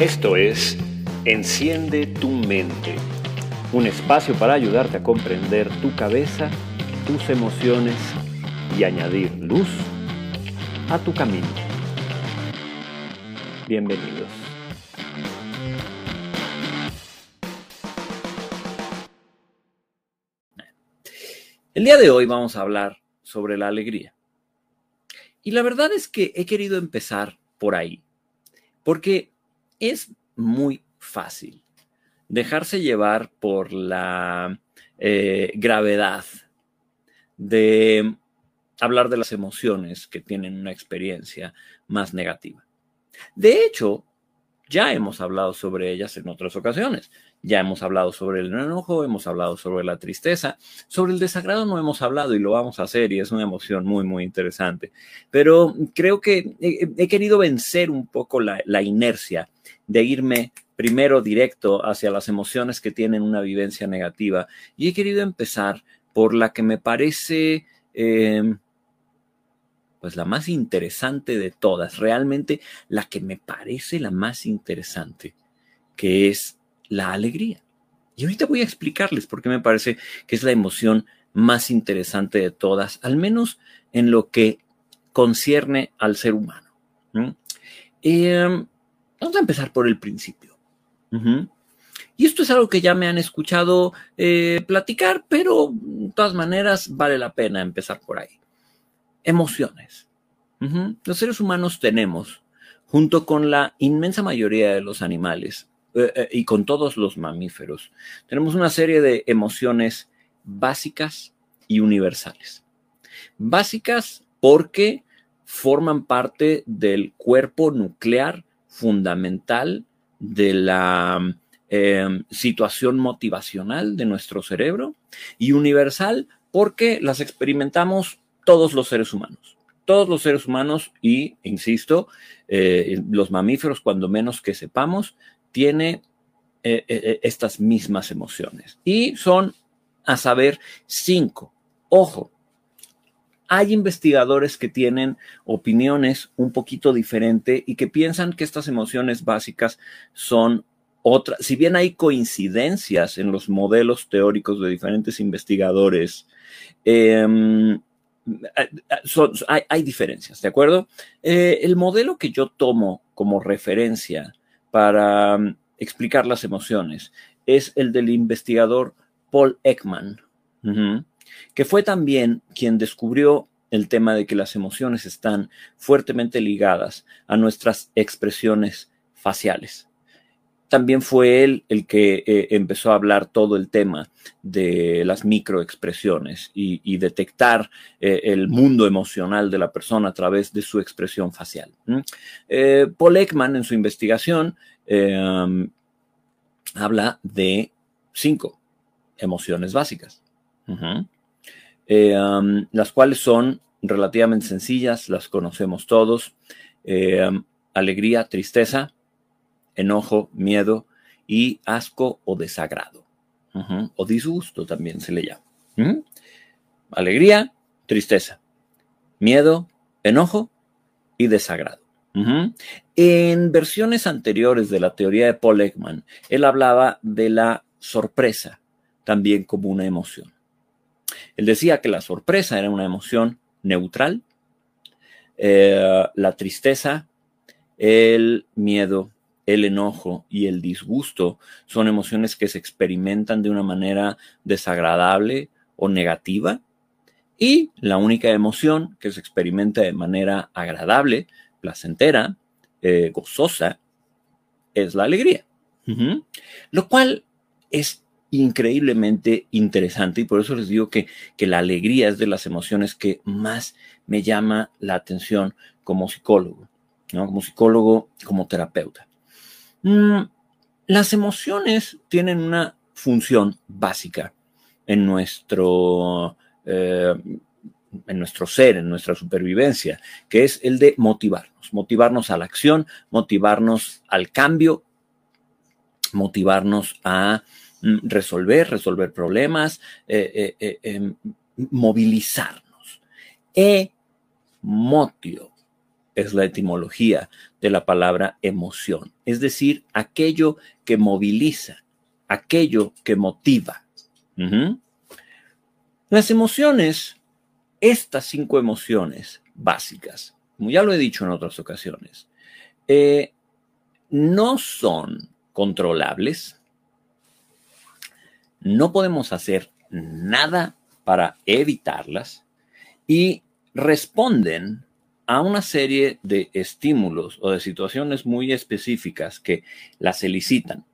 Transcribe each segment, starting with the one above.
Esto es Enciende tu mente, un espacio para ayudarte a comprender tu cabeza, tus emociones y añadir luz a tu camino. Bienvenidos. El día de hoy vamos a hablar sobre la alegría. Y la verdad es que he querido empezar por ahí, porque es muy fácil dejarse llevar por la eh, gravedad de hablar de las emociones que tienen una experiencia más negativa. De hecho, ya hemos hablado sobre ellas en otras ocasiones. Ya hemos hablado sobre el enojo, hemos hablado sobre la tristeza, sobre el desagrado no hemos hablado y lo vamos a hacer y es una emoción muy, muy interesante. Pero creo que he, querido vencer un poco la, inercia de irme primero directo hacia las emociones que tienen una vivencia negativa y he querido empezar por la que me parece... Em, pues la más interesante de todas, realmente la que me parece la más interesante, que es la alegría. Y ahorita voy a explicarles por qué me parece que es la emoción más interesante de todas, al menos en lo que concierne al ser humano. Em, vamos a empezar por el principio. Y esto es algo que ya me han escuchado eh, platicar, pero de todas maneras vale la pena empezar por ahí. Emociones. Los seres humanos tenemos, junto con la inmensa mayoría de los animales, eh, eh, y con todos los mamíferos. Tenemos una serie de emociones básicas y universales. Básicas porque forman parte del cuerpo nuclear fundamental de la em, situación motivacional de nuestro cerebro y universal porque las experimentamos todos los seres humanos. Todos los seres humanos y, insisto, eh, los mamíferos, cuando menos que sepamos, tiene eh, eh, estas mismas emociones. Y son, a saber, cinco. Ojo, hay investigadores que tienen opiniones un poquito diferentes y que piensan que estas emociones básicas son otras. Si bien hay coincidencias en los modelos teóricos de diferentes investigadores, em, hay, diferencias, ¿de acuerdo? el modelo que yo tomo como referencia para mm, explicar las emociones es el del investigador Paul Ekman, que fue también quien descubrió el tema de que las emociones están fuertemente ligadas a nuestras expresiones faciales. También fue él el que eh, empezó a hablar todo el tema de las microexpresiones y, detectar eh, el mundo emocional de la persona a través de su expresión facial. Eh, Paul Ekman en su investigación em, habla de cinco emociones básicas, em, las cuales son relativamente sencillas, las conocemos todos. Em, alegría, tristeza, enojo, miedo y asco o desagrado. O disgusto también se le llama. Alegría, tristeza, miedo, enojo y desagrado. En versiones anteriores de la teoría de Paul Ekman, él hablaba de la sorpresa también como una emoción. Él decía que la sorpresa era una emoción neutral, eh, la tristeza, el miedo el enojo y el disgusto son emociones que se experimentan de una manera desagradable o negativa. Y la única emoción que se experimenta de manera agradable, placentera, eh, gozosa, es la alegría. Lo cual es increíblemente interesante y por eso les digo que, que la alegría es de las emociones que más me llama la atención como psicólogo, ¿no? como psicólogo, como terapeuta. Mm, las emociones tienen una función básica en nuestro, eh, en nuestro ser, en nuestra supervivencia, que es el de motivarnos, motivarnos a la acción, motivarnos al cambio, motivarnos a resolver, resolver problemas, eh, eh, em, movilizarnos. Emotio es la etimología de la palabra emoción, es decir, aquello que moviliza, aquello que motiva. Las emociones, estas cinco emociones básicas, como ya lo he dicho en otras ocasiones, eh, no son controlables, no podemos hacer nada para evitarlas y responden a una serie de estímulos o de situaciones muy específicas que las elicitan,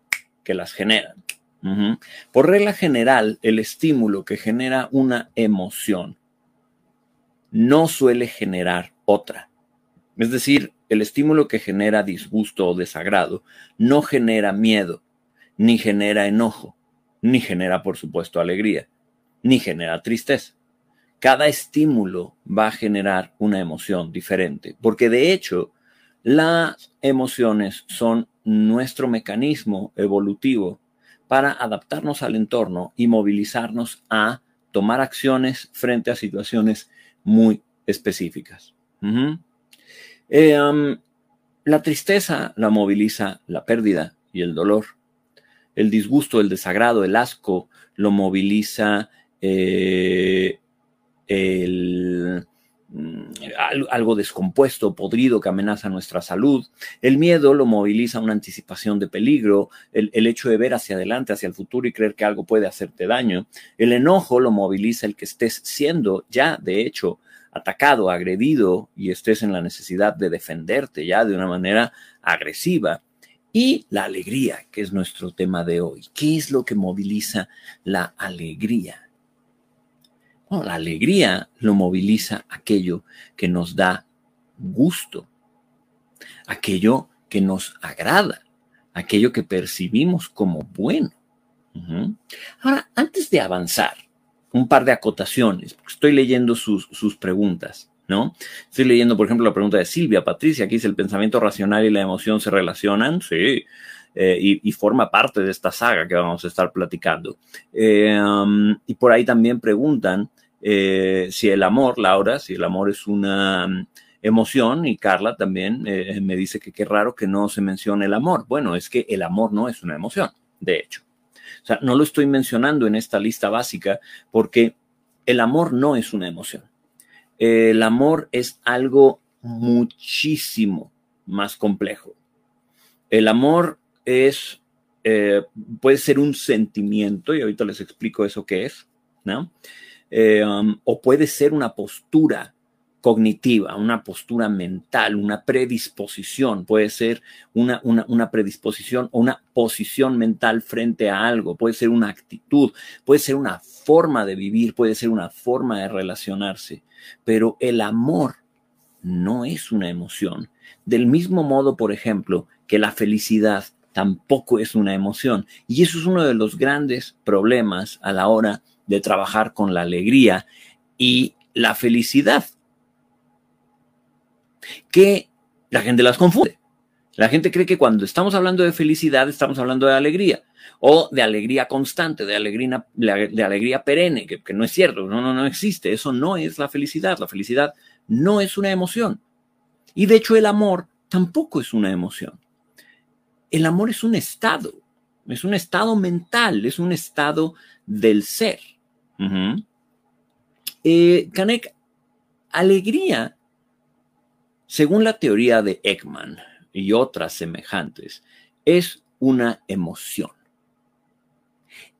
que las generan. Por regla general, el estímulo que genera una emoción no suele generar otra. Es decir, el estímulo que genera disgusto o desagrado no genera miedo, ni genera enojo, ni genera, por supuesto, alegría, ni genera tristeza cada estímulo va a generar una emoción diferente, porque de hecho las emociones son nuestro mecanismo evolutivo para adaptarnos al entorno y movilizarnos a tomar acciones frente a situaciones muy específicas. Eh, la tristeza la moviliza la pérdida y el dolor. El disgusto, el desagrado, el asco lo moviliza eh, el, mm, algo descompuesto, podrido que amenaza nuestra salud. El miedo lo moviliza una anticipación de peligro, el, el, hecho de ver hacia adelante, hacia el futuro y creer que algo puede hacerte daño. El enojo lo moviliza el que estés siendo ya, de hecho, atacado, agredido y estés en la necesidad de defenderte ya de una manera agresiva. Y la alegría, que es nuestro tema de hoy. ¿Qué es lo que moviliza la alegría? la alegría lo moviliza aquello que nos da gusto, aquello que nos agrada, aquello que percibimos como bueno. Ahora, antes de avanzar, un par de acotaciones, porque estoy leyendo sus, sus preguntas. ¿No? Estoy leyendo, por ejemplo, la pregunta de Silvia Patricia, aquí dice, ¿el pensamiento racional y la emoción se relacionan? Sí, eh, y, forma parte de esta saga que vamos a estar platicando. Um, y por ahí también preguntan eh, si el amor, Laura, si el amor es una mm, emoción, y Carla también eh, me dice que qué raro que no se mencione el amor. Bueno, es que el amor no es una emoción, de hecho. O sea, no lo estoy mencionando en esta lista básica porque el amor no es una emoción. El amor es algo muchísimo más complejo. El amor es, eh, puede ser un sentimiento, y ahorita les explico eso qué es, ¿no? Eh, um, o puede ser una postura cognitiva, una postura mental, una predisposición, puede ser una, una, una, predisposición o una posición mental frente a algo, puede ser una actitud, puede ser una forma de vivir, puede ser una forma de relacionarse, pero el amor no es una emoción. Del mismo modo, por ejemplo, que la felicidad tampoco es una emoción. Y eso es uno de los grandes problemas a la hora de trabajar con la alegría y la felicidad. Que la gente las confunde. La gente cree que cuando estamos hablando de felicidad estamos hablando de alegría o de alegría constante, de alegría, de alegría perenne, que, que no es cierto, no, no, no existe. Eso no es la felicidad. La felicidad no es una emoción. Y de hecho el amor tampoco es una emoción. El amor es un estado, es un estado mental, es un estado del ser. Eh, Kanek, alegría, según la teoría de Ekman y otras semejantes, es una emoción.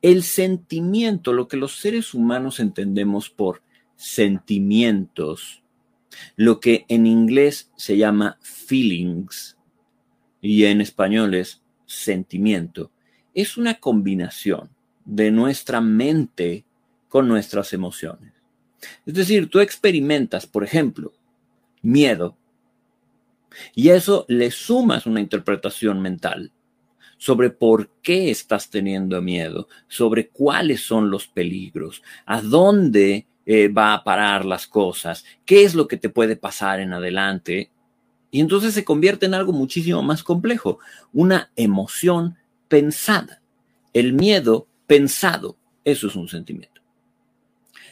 El sentimiento, lo que los seres humanos entendemos por sentimientos, lo que en inglés se llama feelings y en español es sentimiento, es una combinación de nuestra mente con nuestras emociones. Es decir, tú experimentas, por ejemplo, miedo y eso le sumas una interpretación mental sobre por qué estás teniendo miedo, sobre cuáles son los peligros, a dónde eh, va a parar las cosas, qué es lo que te puede pasar en adelante. Y entonces se convierte en algo muchísimo más complejo, una emoción pensada. El miedo pensado, eso es un sentimiento.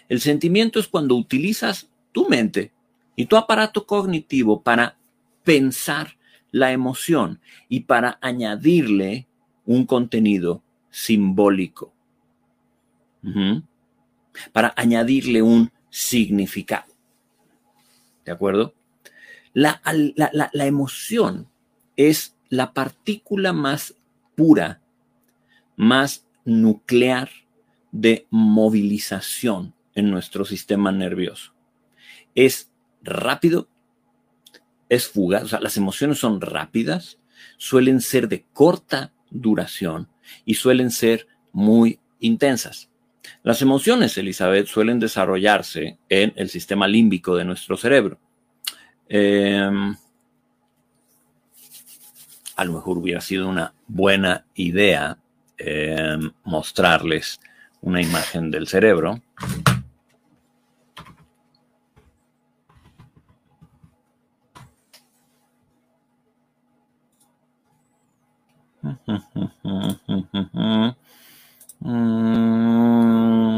El sentimiento es cuando utilizas tu mente y tu aparato cognitivo para pensar la emoción y para añadirle un contenido simbólico. Para añadirle un significado. ¿De acuerdo? La, la, emoción es la partícula más pura, más nuclear de movilización en nuestro sistema nervioso. Es rápido, es fugaz, o sea, las emociones son rápidas, suelen ser de corta duración y suelen ser muy intensas. Las emociones, Elizabeth, suelen desarrollarse en el sistema límbico de nuestro cerebro. Em, a lo mejor hubiera sido una buena idea em, mostrarles una imagen del cerebro.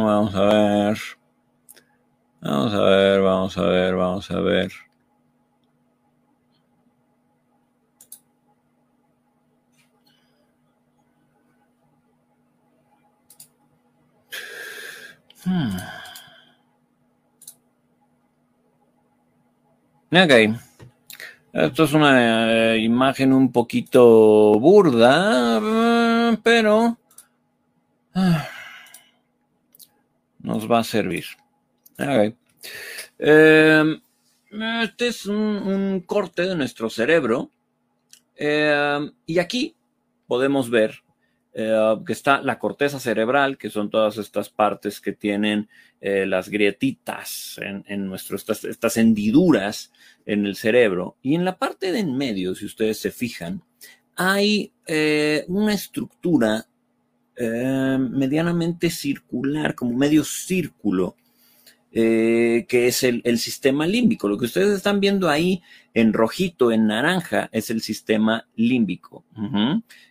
Vamos a ver. Vamos a ver, vamos a ver, vamos a ver. Hmm. Esto es una eh, imagen un poquito burda, pero ah, nos va a servir. Em, este es un, corte de nuestro cerebro em, y aquí podemos ver eh, que está la corteza cerebral, que son todas estas partes que tienen eh, las grietitas en, en nuestro, estas, estas, hendiduras en el cerebro. Y en la parte de en medio, si ustedes se fijan, hay eh, una estructura medianamente circular, como medio círculo, que es el, sistema límbico. Lo que ustedes están viendo ahí en rojito, en naranja, es el sistema límbico.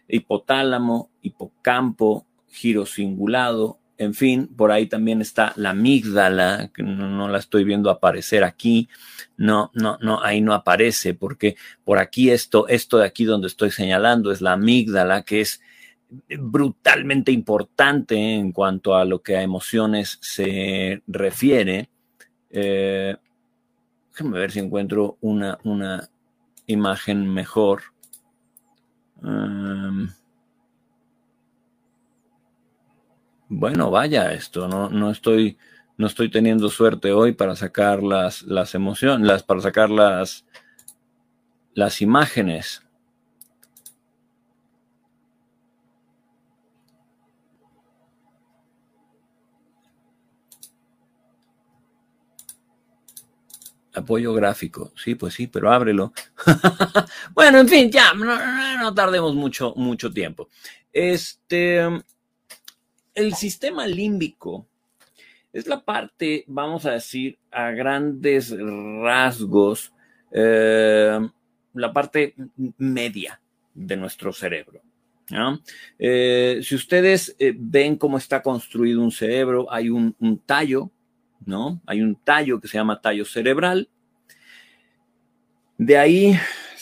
Hipotálamo, hipocampo, giro cingulado, en fin, por ahí también está la amígdala, que no, la estoy viendo aparecer aquí. No, no, no, ahí no aparece, porque por aquí esto, esto de aquí donde estoy señalando es la amígdala, que es brutalmente importante en cuanto a lo que a emociones se refiere. Eh, déjame ver si encuentro una, una imagen mejor. Um, bueno, vaya esto, no, no, estoy, no estoy teniendo suerte hoy para sacar las, las emociones, las, para sacar las, las imágenes. Apoyo gráfico. Sí, pues sí, pero ábrelo. bueno, en fin, ya, no, tardemos mucho, mucho tiempo. Este, el sistema límbico es la parte, vamos a decir, a grandes rasgos, eh, la parte media de nuestro cerebro. Eh, si ustedes eh, ven cómo está construido un cerebro, hay un, un tallo ¿no? Hay un tallo que se llama tallo cerebral. De ahí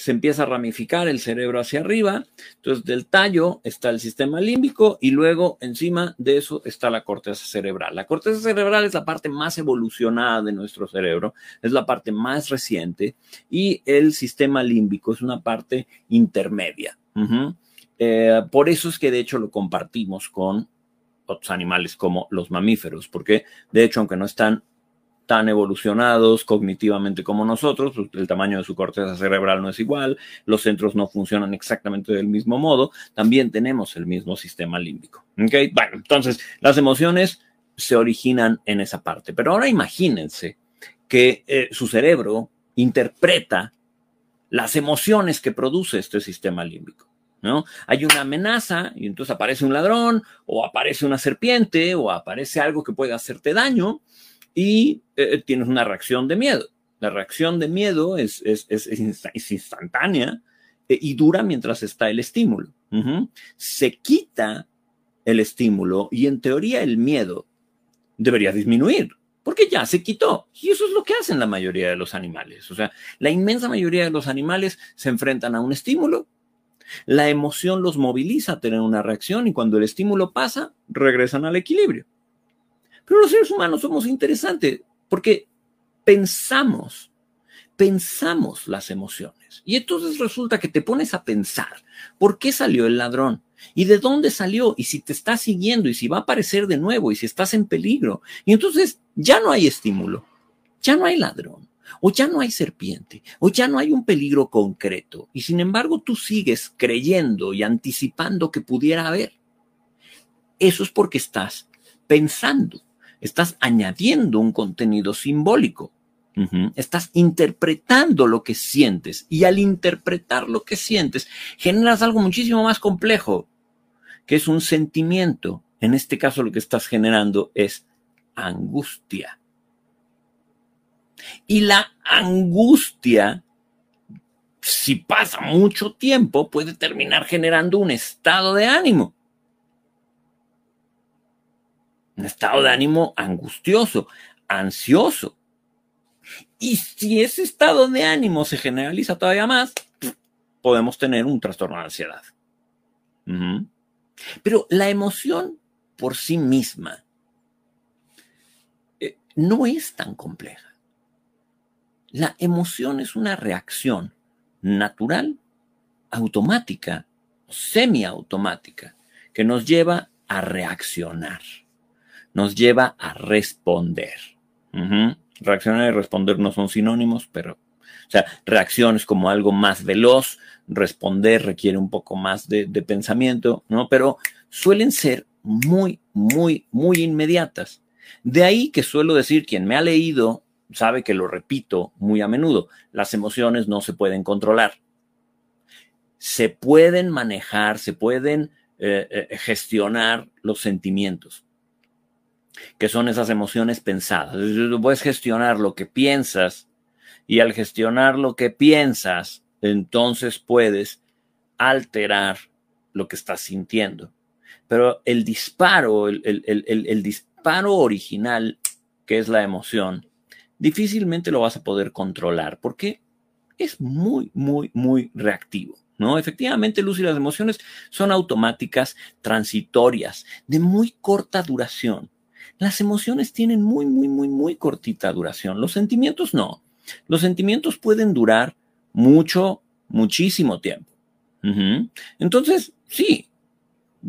se empieza a ramificar el cerebro hacia arriba. Entonces, del tallo está el sistema límbico y luego encima de eso está la corteza cerebral. La corteza cerebral es la parte más evolucionada de nuestro cerebro, es la parte más reciente y el sistema límbico es una parte intermedia. Eh, por eso es que de hecho lo compartimos con otros animales como los mamíferos, porque de hecho, aunque no están tan evolucionados cognitivamente como nosotros, pues, el tamaño de su corteza cerebral no es igual, los centros no funcionan exactamente del mismo modo, también tenemos el mismo sistema límbico. Bueno, entonces las emociones se originan en esa parte, pero ahora imagínense que eh, su cerebro interpreta las emociones que produce este sistema límbico. ¿No? Hay una amenaza y entonces aparece un ladrón o aparece una serpiente o aparece algo que puede hacerte daño y eh, tienes una reacción de miedo. La reacción de miedo es, instantánea eh, y dura mientras está el estímulo. Se quita el estímulo y en teoría el miedo debería disminuir porque ya se quitó. Y eso es lo que hacen la mayoría de los animales. O sea, la inmensa mayoría de los animales se enfrentan a un estímulo, la emoción los moviliza a tener una reacción y cuando el estímulo pasa, regresan al equilibrio. Pero los seres humanos somos interesantes porque pensamos, pensamos las emociones. Y entonces resulta que te pones a pensar, ¿por qué salió el ladrón? ¿Y de dónde salió? ¿Y si te está siguiendo? ¿Y si va a aparecer de nuevo? ¿Y si estás en peligro? Y entonces ya no hay estímulo, ya no hay ladrón, o ya no hay serpiente, o ya no hay un peligro concreto. Y sin embargo tú sigues creyendo y anticipando que pudiera haber. Eso es porque estás pensando, estás añadiendo un contenido simbólico. Estás interpretando lo que sientes y al interpretar lo que sientes generas algo muchísimo más complejo, que es un sentimiento. En este caso lo que estás generando es angustia. Y la angustia, si pasa mucho tiempo, puede terminar generando un estado de ánimo. Un estado de ánimo angustioso, ansioso. Y si ese estado de ánimo se generaliza todavía más, podemos tener un trastorno de ansiedad. Pero la emoción por sí misma eh, no es tan compleja. La emoción es una reacción natural, automática, semiautomática, que nos lleva a reaccionar, nos lleva a responder. Reaccionar y responder no son sinónimos, pero, o sea, reacción es como algo más veloz, responder requiere un poco más de, de pensamiento, ¿no? Pero suelen ser muy, muy, muy inmediatas. De ahí que suelo decir, quien me ha leído sabe que lo repito muy a menudo, las emociones no se pueden controlar. Se pueden manejar, se pueden eh, eh, gestionar los sentimientos que son esas emociones pensadas. puedes gestionar lo que piensas y al gestionar lo que piensas, entonces puedes alterar lo que estás sintiendo. Pero el disparo, el, el disparo original, que es la emoción, difícilmente lo vas a poder controlar porque es muy, muy, muy reactivo. ¿No? Efectivamente, Luz y las emociones son automáticas, transitorias, de muy corta duración. Las emociones tienen muy, muy, muy, muy cortita duración. Los sentimientos no. Los sentimientos pueden durar mucho, muchísimo tiempo. Entonces, sí,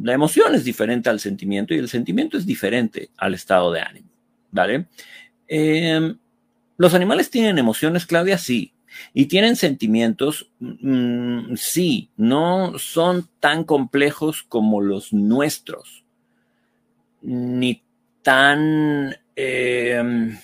la emoción es diferente al sentimiento y el sentimiento es diferente al estado de ánimo. ¿Vale? Em, los animales tienen emociones, Claudia, sí. Y tienen sentimientos, mm, sí, no son tan complejos como los nuestros, ni tan em,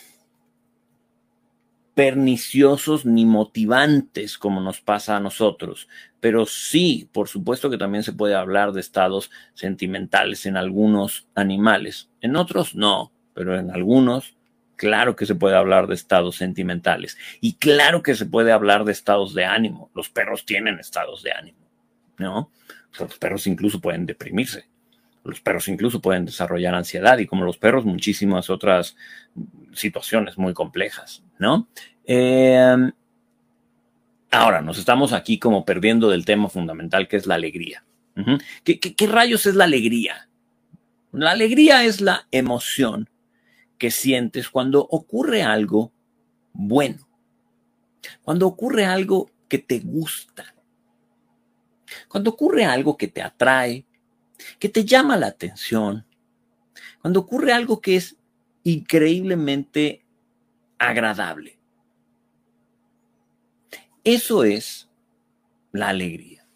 perniciosos ni motivantes como nos pasa a nosotros. Pero sí, por supuesto que también se puede hablar de estados sentimentales en algunos animales. En otros no, pero en algunos claro que se puede hablar de estados sentimentales y claro que se puede hablar de estados de ánimo. Los perros tienen estados de ánimo, ¿no? Los perros incluso pueden deprimirse los perros incluso pueden desarrollar ansiedad y como los perros muchísimas otras situaciones muy complejas, ¿no? Em, ahora, nos estamos aquí como perdiendo del tema fundamental que es la alegría. ¿Qué, qué rayos es la alegría? La alegría es la emoción que sientes cuando ocurre algo bueno, cuando ocurre algo que te gusta, cuando ocurre algo que te atrae, que te llama la atención, cuando ocurre algo que es increíblemente agradable. Eso es la alegría.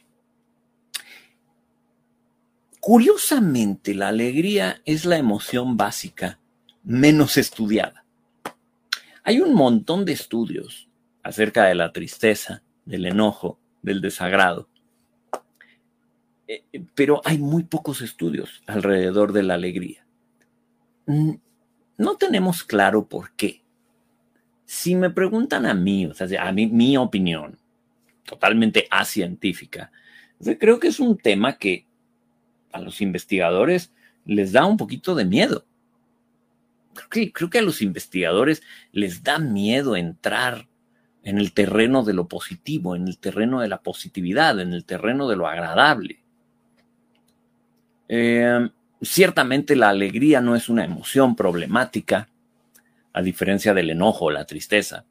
Curiosamente, la alegría es la emoción básica menos estudiada. Hay un montón de estudios acerca de la tristeza, del enojo, del desagrado. Eh, eh, pero hay muy pocos estudios alrededor de la alegría. Mm, no tenemos claro por qué. Si me preguntan a mí, o sea, a mí, mi opinión, totalmente acientífica, creo que es un tema que a los investigadores les da un poquito de miedo. Creo que, a los investigadores les da miedo entrar en el terreno de lo positivo, en el terreno de la positividad, en el terreno de lo agradable. Eh, ciertamente la alegría no es una emoción problemática, a diferencia del enojo o la tristeza,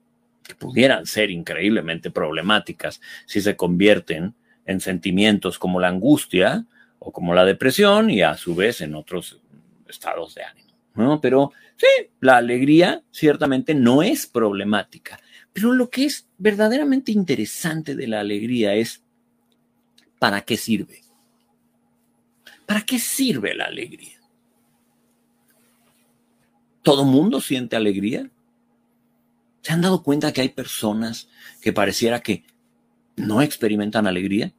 que pudieran ser increíblemente problemáticas si se convierten en sentimientos como la angustia o como la depresión y a su vez en otros estados de ánimo. ¿no? Pero sí, la alegría ciertamente no es problemática. Pero lo que es verdaderamente interesante de la alegría es ¿para qué sirve? ¿Para qué sirve la alegría? ¿Todo mundo siente alegría? ¿Se han dado cuenta que hay personas que pareciera que no experimentan alegría?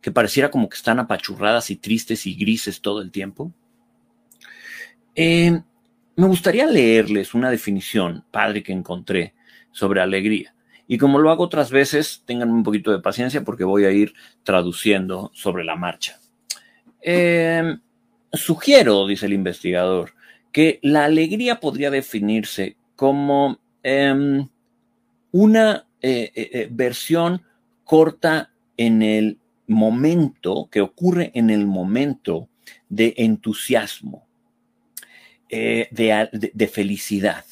Que pareciera como que están apachurradas y tristes y grises todo el tiempo. Eh, me gustaría leerles una definición, padre, que encontré sobre alegría. Y como lo hago otras veces, tengan un poquito de paciencia porque voy a ir traduciendo sobre la marcha. Em, sugiero, dice el investigador, que la alegría podría definirse como em, una eh, eh, eh, versión corta en el momento, que ocurre en el momento de entusiasmo, de felicidad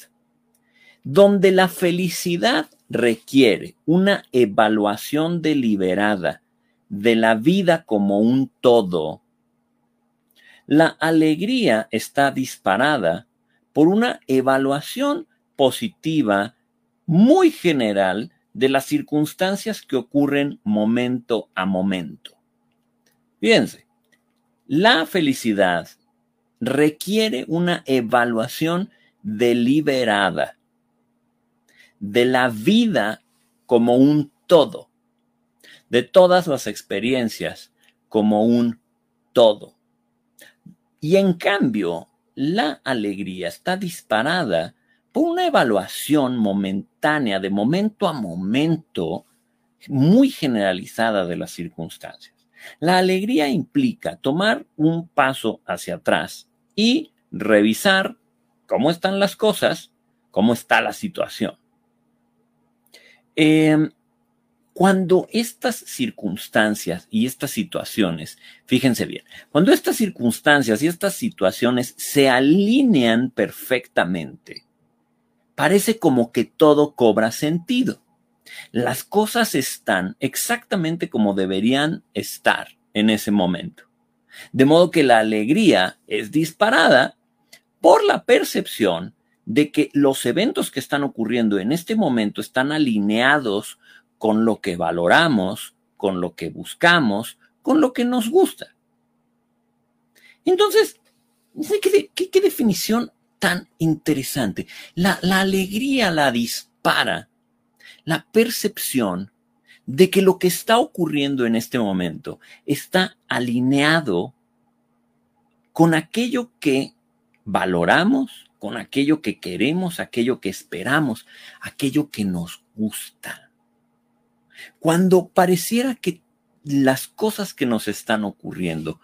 donde la felicidad requiere una evaluación deliberada de la vida como un todo, la alegría está disparada por una evaluación positiva muy general de las circunstancias que ocurren momento a momento. Fíjense, la felicidad requiere una evaluación deliberada de la vida como un todo, de todas las experiencias como un todo. Y en cambio, la alegría está disparada por una evaluación momentánea, de momento a momento, muy generalizada de las circunstancias. La alegría implica tomar un paso hacia atrás y revisar cómo están las cosas, cómo está la situación. Em, cuando estas circunstancias y estas situaciones, fíjense bien, cuando estas circunstancias y estas situaciones se alinean perfectamente, parece como que todo cobra sentido. Las cosas están exactamente como deberían estar en ese momento. De modo que la alegría es disparada por la percepción de que los eventos que están ocurriendo en este momento están alineados con lo que valoramos, con lo que buscamos, con lo que nos gusta. Entonces, ¿qué, definición tan interesante? La, alegría la dispara la percepción de que lo que está ocurriendo en este momento está alineado con aquello que valoramos, con aquello que queremos, aquello que esperamos, aquello que nos gusta. Cuando pareciera que las cosas que nos están ocurriendo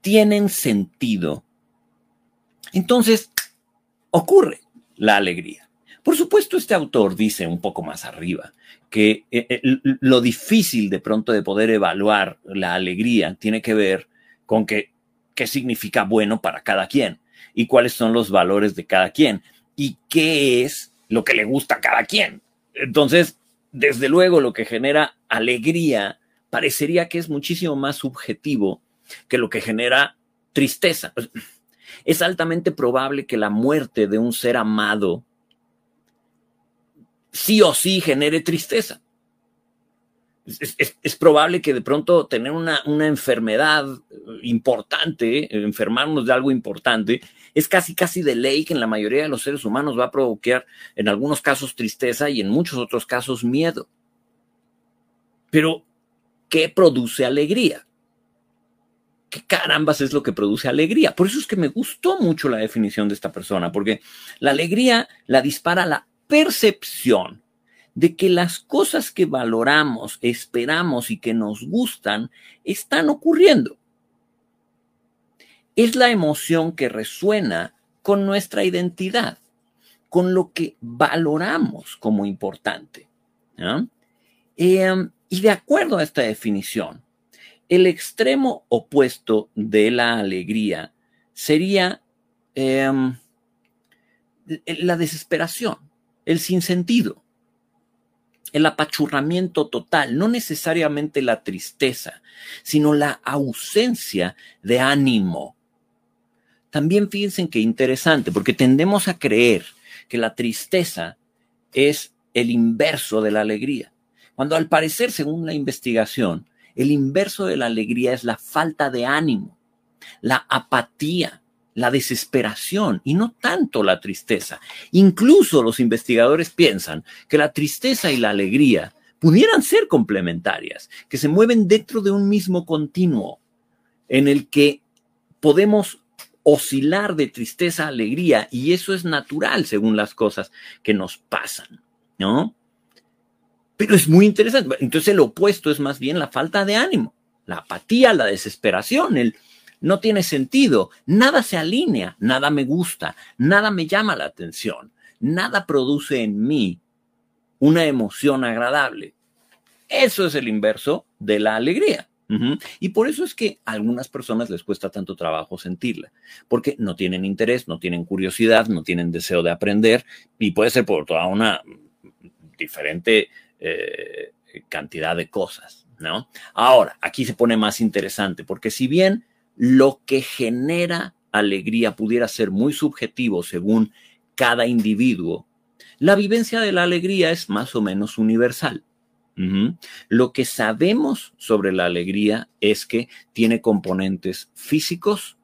tienen sentido, entonces ocurre la alegría. Por supuesto, este autor dice un poco más arriba que eh, eh, lo difícil de pronto de poder evaluar la alegría tiene que ver con que qué significa bueno para cada quien y cuáles son los valores de cada quien y qué es lo que le gusta a cada quien. Entonces, desde luego, lo que genera alegría parecería que es muchísimo más subjetivo que lo que genera tristeza. Es altamente probable que la muerte de un ser amado sí o sí genere tristeza es, probable que de pronto tener una, una, enfermedad importante, enfermarnos de algo importante, es casi, casi de ley que en la mayoría de los seres humanos va a provocar en algunos casos tristeza y en muchos otros casos miedo. Pero, ¿qué produce alegría? ¿Qué carambas es lo que produce alegría? Por eso es que me gustó mucho la definición de esta persona, porque la alegría la dispara la percepción de que las cosas que valoramos, esperamos y que nos gustan están ocurriendo. Es la emoción que resuena con nuestra identidad. con lo que valoramos como importante. Em, y de acuerdo a esta definición, el extremo opuesto de la alegría sería em, la desesperación, el sinsentido, el apachurramiento total, no necesariamente la tristeza, sino la ausencia de ánimo. También fíjense que interesante, porque tendemos a creer que la tristeza es el inverso de la alegría, cuando al parecer, según la investigación, el inverso de la alegría es la falta de ánimo, la apatía, la desesperación y no tanto la tristeza. Incluso los investigadores piensan que la tristeza y la alegría pudieran ser complementarias, que se mueven dentro de un mismo continuo en el que podemos oscilar de tristeza a alegría y eso es natural según las cosas que nos pasan, ¿no? Pero es muy interesante. Entonces el opuesto es más bien la falta de ánimo, la apatía, la desesperación, el no tiene sentido, nada se alinea, nada me gusta, nada me llama la atención, nada produce en mí una emoción agradable. Eso es el inverso de la alegría. Y por eso es que a algunas personas les cuesta tanto trabajo sentirla, porque no tienen interés, no tienen curiosidad, no tienen deseo de aprender y puede ser por toda una diferente eh, cantidad de cosas, ¿no? Ahora, aquí se pone más interesante, porque si bien lo que genera alegría pudiera ser muy subjetivo según cada individuo, la vivencia de la alegría es más o menos universal. Lo que sabemos sobre la alegría es que tiene componentes físicos,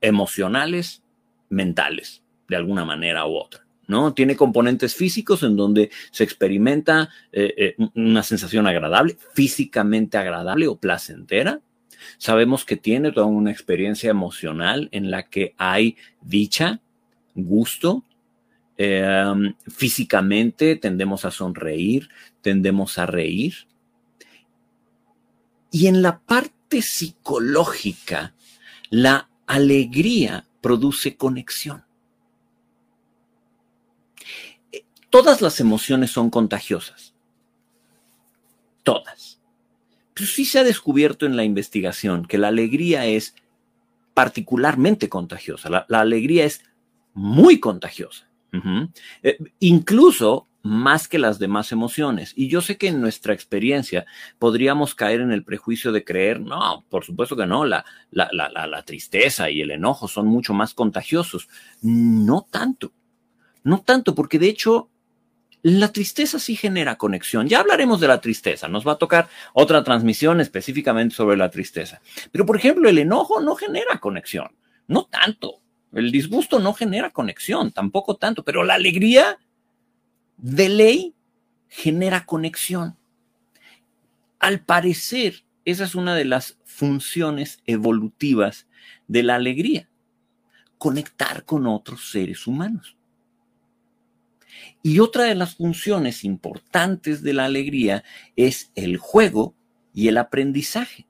emocionales, mentales, de alguna manera u otra. ¿no? Tiene componentes físicos en donde se experimenta eh, eh, una sensación agradable, físicamente agradable o placentera. Sabemos que tiene toda una experiencia emocional en la que hay dicha, gusto, em, físicamente tendemos a sonreír, tendemos a reír. Y en la parte psicológica, la alegría produce conexión. Todas las emociones son contagiosas. Todas. Pero sí se ha descubierto en la investigación que la alegría es particularmente contagiosa. La, alegría es muy contagiosa. Eh, incluso más que las demás emociones. Y yo sé que en nuestra experiencia podríamos caer en el prejuicio de creer, no, por supuesto que no, la, la, tristeza y el enojo son mucho más contagiosos. No tanto, no tanto, porque de hecho la tristeza sí genera conexión. Ya hablaremos de la tristeza. Nos va a tocar otra transmisión específicamente sobre la tristeza. Pero, por ejemplo, el enojo no genera conexión. No tanto. El disgusto no genera conexión, tampoco tanto. Pero la alegría de ley genera conexión. Al parecer, esa es una de las funciones evolutivas de la alegría. Conectar con otros seres humanos. Y otra de las funciones importantes de la alegría es el juego y el aprendizaje.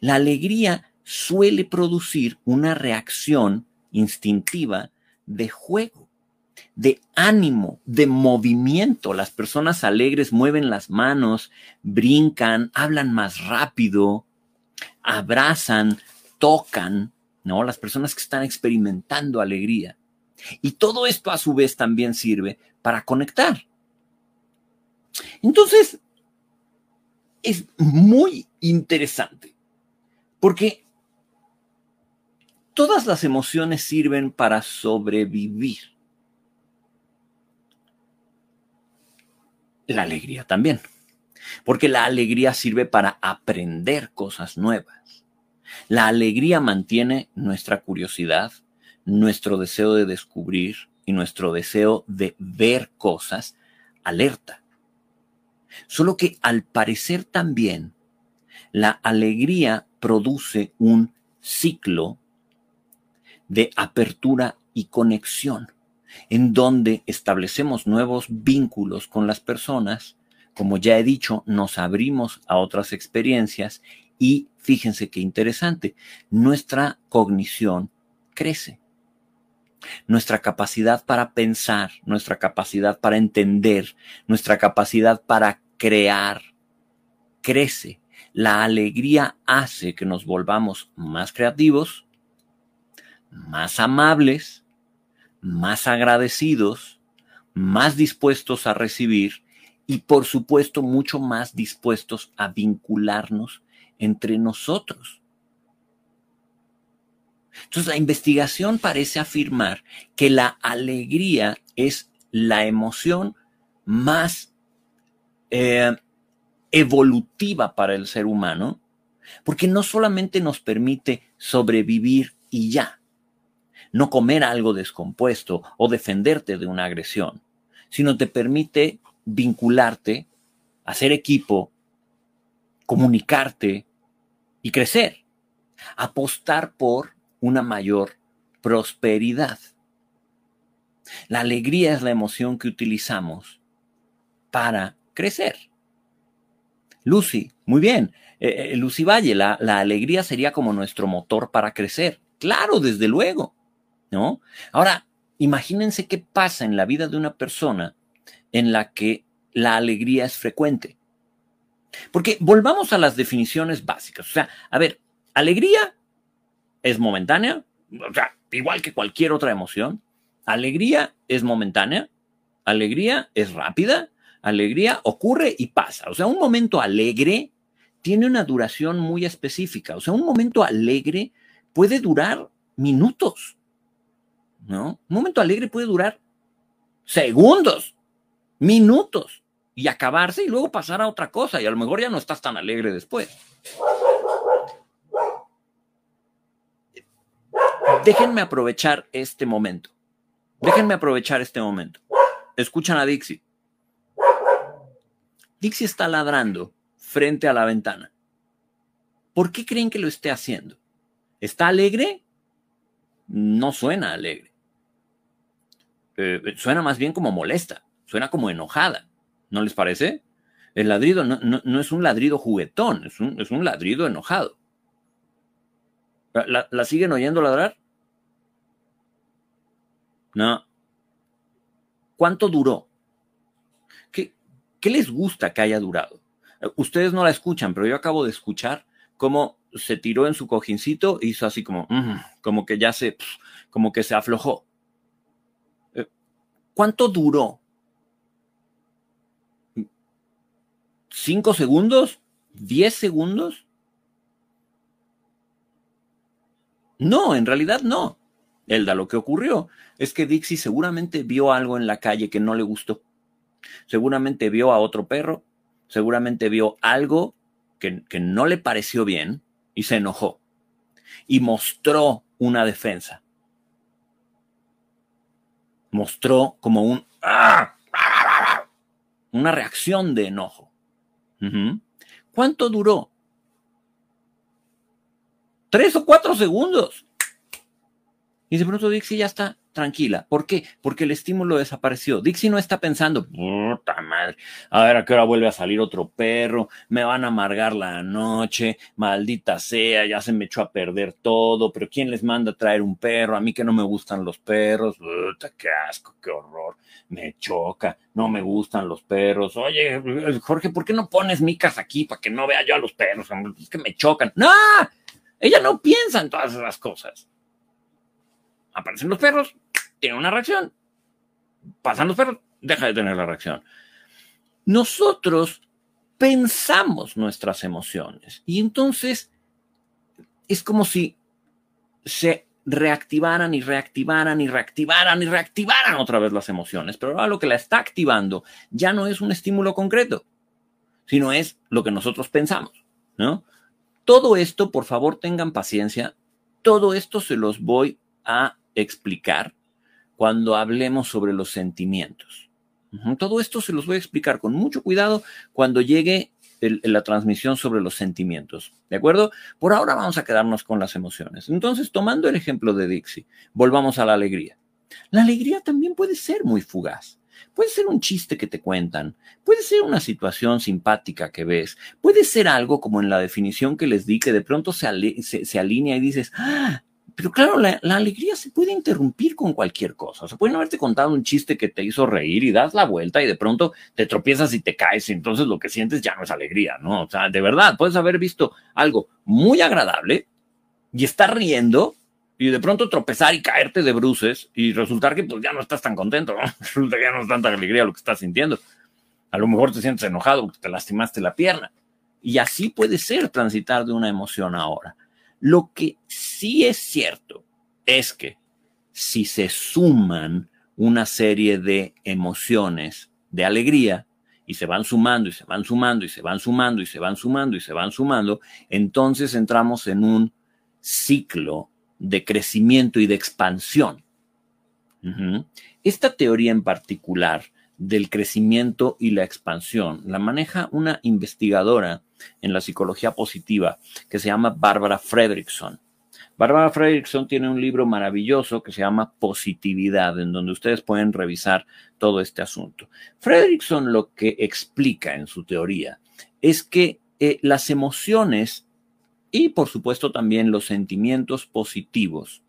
La alegría suele producir una reacción instintiva de juego, de ánimo, de movimiento. Las personas alegres mueven las manos, brincan, hablan más rápido, abrazan, tocan, ¿no? Las personas que están experimentando alegría. Y todo esto a su vez también sirve para conectar. Entonces, es muy interesante porque todas las emociones sirven para sobrevivir. La alegría también, porque la alegría sirve para aprender cosas nuevas. La alegría mantiene nuestra curiosidad, nuestro deseo de descubrir y nuestro deseo de ver cosas alerta. Solo que al parecer también la alegría produce un ciclo de apertura y conexión, en donde establecemos nuevos vínculos con las personas, como ya he dicho, nos abrimos a otras experiencias y fíjense qué interesante, nuestra cognición crece nuestra capacidad para pensar, nuestra capacidad para entender, nuestra capacidad para crear crece. La alegría hace que nos volvamos más creativos, más amables, más agradecidos, más dispuestos a recibir y por supuesto mucho más dispuestos a vincularnos entre nosotros. Entonces la investigación parece afirmar que la alegría es la emoción más eh, evolutiva para el ser humano, porque no solamente nos permite sobrevivir y ya, no comer algo descompuesto o defenderte de una agresión, sino te permite vincularte, hacer equipo, comunicarte y crecer, apostar por una mayor prosperidad. La alegría es la emoción que utilizamos para crecer. Lucy, muy bien. Eh, eh, Lucy Valle, la, la alegría sería como nuestro motor para crecer. Claro, desde luego. ¿No? Ahora, imagínense qué pasa en la vida de una persona en la que la alegría es frecuente. Porque volvamos a las definiciones básicas. O sea, a ver, alegría es momentánea, o sea, igual que cualquier otra emoción. Alegría es momentánea, alegría es rápida, alegría ocurre y pasa. O sea, un momento alegre tiene una duración muy específica. O sea, un momento alegre puede durar minutos, ¿no? Un momento alegre puede durar segundos, minutos y acabarse y luego pasar a otra cosa y a lo mejor ya no estás tan alegre después. Déjenme aprovechar este momento. Déjenme aprovechar este momento. Escuchan a Dixie. Dixie está ladrando frente a la ventana. ¿Por qué creen que lo esté haciendo? ¿Está alegre? No suena alegre. Eh, suena más bien como molesta, suena como enojada. ¿No les parece? El ladrido no, es un ladrido juguetón, es un, es un ladrido enojado. ¿La, siguen oyendo ladrar? No. ¿Cuánto duró? ¿Qué, ¿Qué les gusta que haya durado? Ustedes no la escuchan, pero yo acabo de escuchar cómo se tiró en su cojincito e hizo así como, como que ya se, como que se aflojó. Eh, ¿Cuánto duró? ¿Cinco segundos? ¿Diez segundos? No, en realidad no. Elda, lo que ocurrió es que Dixie seguramente vio algo en la calle que no le gustó. Seguramente vio a otro perro, seguramente vio algo que, que no le pareció bien y se enojó. Y mostró una defensa. Mostró como un... Una reacción de enojo. ¿Cuánto duró? Tres o cuatro segundos. Y de pronto Dixie ya está tranquila. ¿Por qué? Porque el estímulo desapareció. Dixie no está pensando, puta madre, a ver a qué hora vuelve a salir otro perro, me van a amargar la noche, maldita sea, ya se me echó a perder todo, pero ¿quién les manda a traer un perro? A mí que no me gustan los perros, puta, qué asco, qué horror, me choca, no me gustan los perros. Oye, Jorge, ¿por qué no pones micas aquí para que no vea yo a los perros? Es que me chocan. ¡No! Ella no piensa en todas esas cosas aparecen los perros, tiene una reacción. Pasan los perros, deja de tener la reacción. Nosotros pensamos nuestras emociones y entonces es como si se reactivaran y reactivaran y reactivaran y reactivaran otra vez las emociones. Pero ahora lo que la está activando ya no es un estímulo concreto, sino es lo que nosotros pensamos, ¿no? Todo esto, por favor, tengan paciencia. Todo esto se los voy a explicar cuando hablemos sobre los sentimientos. Todo esto se los voy a explicar con mucho cuidado cuando llegue la transmisión sobre los sentimientos. ¿De acuerdo? Por ahora vamos a quedarnos con las emociones. Entonces, tomando el ejemplo de Dixie, volvamos a la alegría. La alegría también puede ser muy fugaz. Puede ser un chiste que te cuentan, puede ser una situación simpática que ves, puede ser algo como en la definición que les di, que de pronto se, se alinea y dices, ah, pero claro, la, alegría se puede interrumpir con cualquier cosa. Se pueden haberte contado un chiste que te hizo reír y das la vuelta y de pronto te tropiezas y te caes y entonces lo que sientes ya no es alegría, ¿no? O sea, de verdad, puedes haber visto algo muy agradable y estar riendo y de pronto tropezar y caerte de bruces y resultar que pues ya no estás tan contento, ¿no? Resulta que ya no es tanta alegría lo que estás sintiendo. A lo mejor te sientes enojado porque te lastimaste la pierna. Y así puede ser transitar de una emoción a otra. Lo que sí es cierto es que si se suman una serie de emociones de alegría y se van sumando y se van sumando y se van sumando y se van sumando y se van sumando, entonces entramos en un ciclo de crecimiento y de expansión. Esta teoría en particular del crecimiento y la expansión la maneja una investigadora en la psicología positiva que se llama Barbara Fredrickson. Barbara Fredrickson tiene un libro maravilloso que se llama Positividad, en donde ustedes pueden revisar todo este asunto. Fredrickson lo que explica en su teoría es que eh, las emociones y por supuesto también los sentimientos positivos,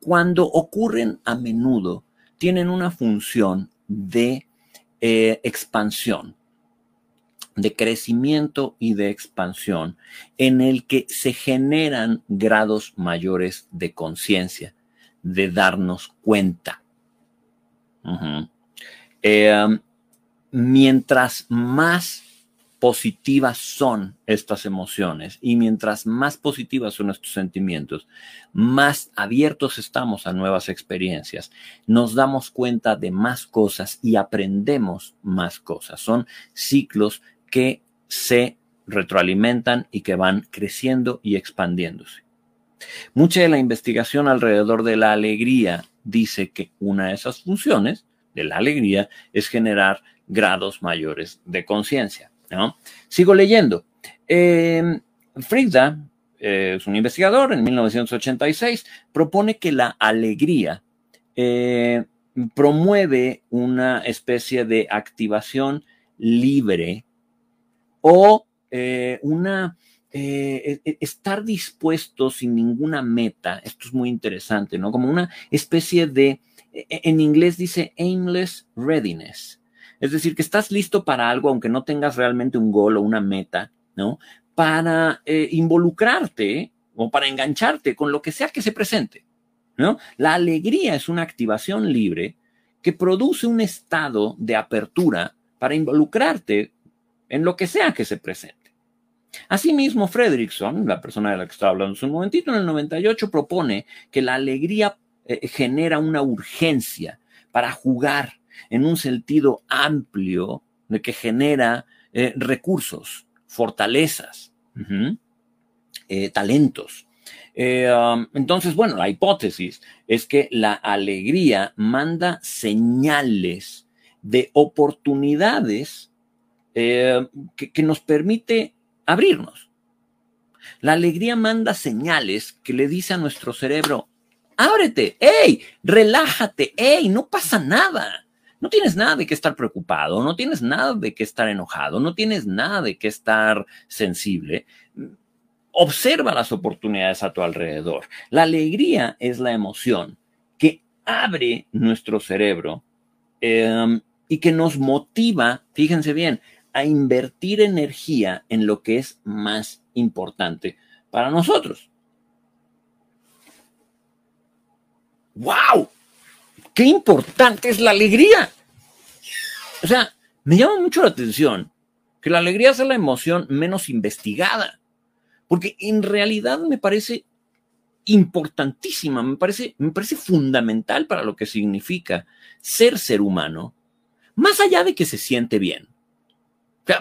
cuando ocurren a menudo, tienen una función de eh, expansión de crecimiento y de expansión en el que se generan grados mayores de conciencia, de darnos cuenta. Eh, mientras más positivas son estas emociones y mientras más positivas son estos sentimientos, más abiertos estamos a nuevas experiencias, nos damos cuenta de más cosas y aprendemos más cosas. Son ciclos que se retroalimentan y que van creciendo y expandiéndose. Mucha de la investigación alrededor de la alegría dice que una de esas funciones de la alegría es generar grados mayores de conciencia. Sigo leyendo. Eh, Frida es un investigador en 1986, propone que la alegría eh, promueve una especie de activación libre o eh, una eh, e, e, estar dispuesto sin ninguna meta, esto es muy interesante, ¿no? Como una especie de, e, en inglés dice aimless readiness, es decir, que estás listo para algo aunque no tengas realmente un gol o una meta, ¿no? Para eh, involucrarte o para engancharte con lo que sea que se presente, ¿no? La alegría es una activación libre que produce un estado de apertura para involucrarte en lo que sea que se presente. Asimismo, Fredrickson, la persona de la que estaba hablando hace un momentito, en el 98 propone que la alegría eh, genera una urgencia para jugar en un sentido amplio de que genera eh, recursos, fortalezas, eh, talentos. Um, entonces, bueno, la hipótesis es que la alegría manda señales de oportunidades eh, que, nos permite abrirnos. La alegría manda señales que le dice a nuestro cerebro, ábrete, hey, relájate, hey, no pasa nada. No tienes nada de qué estar preocupado, no tienes nada de qué estar enojado, no tienes nada de qué estar sensible. Observa las oportunidades a tu alrededor. La alegría es la emoción que abre nuestro cerebro eh, y que nos motiva, fíjense bien, a invertir energía en lo que es más importante para nosotros. ¡Wow! ¡Qué importante es la alegría! O sea, me llama mucho la atención que la alegría sea la emoción menos investigada, porque en realidad me parece importantísima, me parece, me parece fundamental para lo que significa ser ser humano, más allá de que se siente bien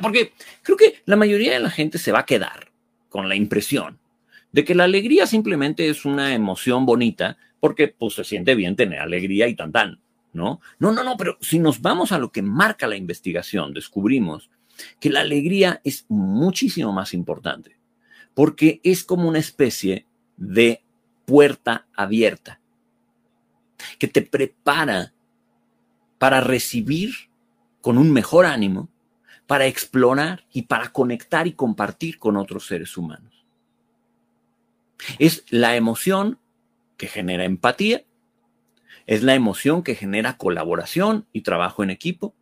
porque creo que la mayoría de la gente se va a quedar con la impresión de que la alegría simplemente es una emoción bonita porque pues se siente bien tener alegría y tan tan, ¿no? No, no, no, pero si nos vamos a lo que marca la investigación, descubrimos que la alegría es muchísimo más importante porque es como una especie de puerta abierta que te prepara para recibir con un mejor ánimo para explorar y para conectar y compartir con otros seres humanos. Es la emoción que genera empatía, es la emoción que genera colaboración y trabajo en equipo,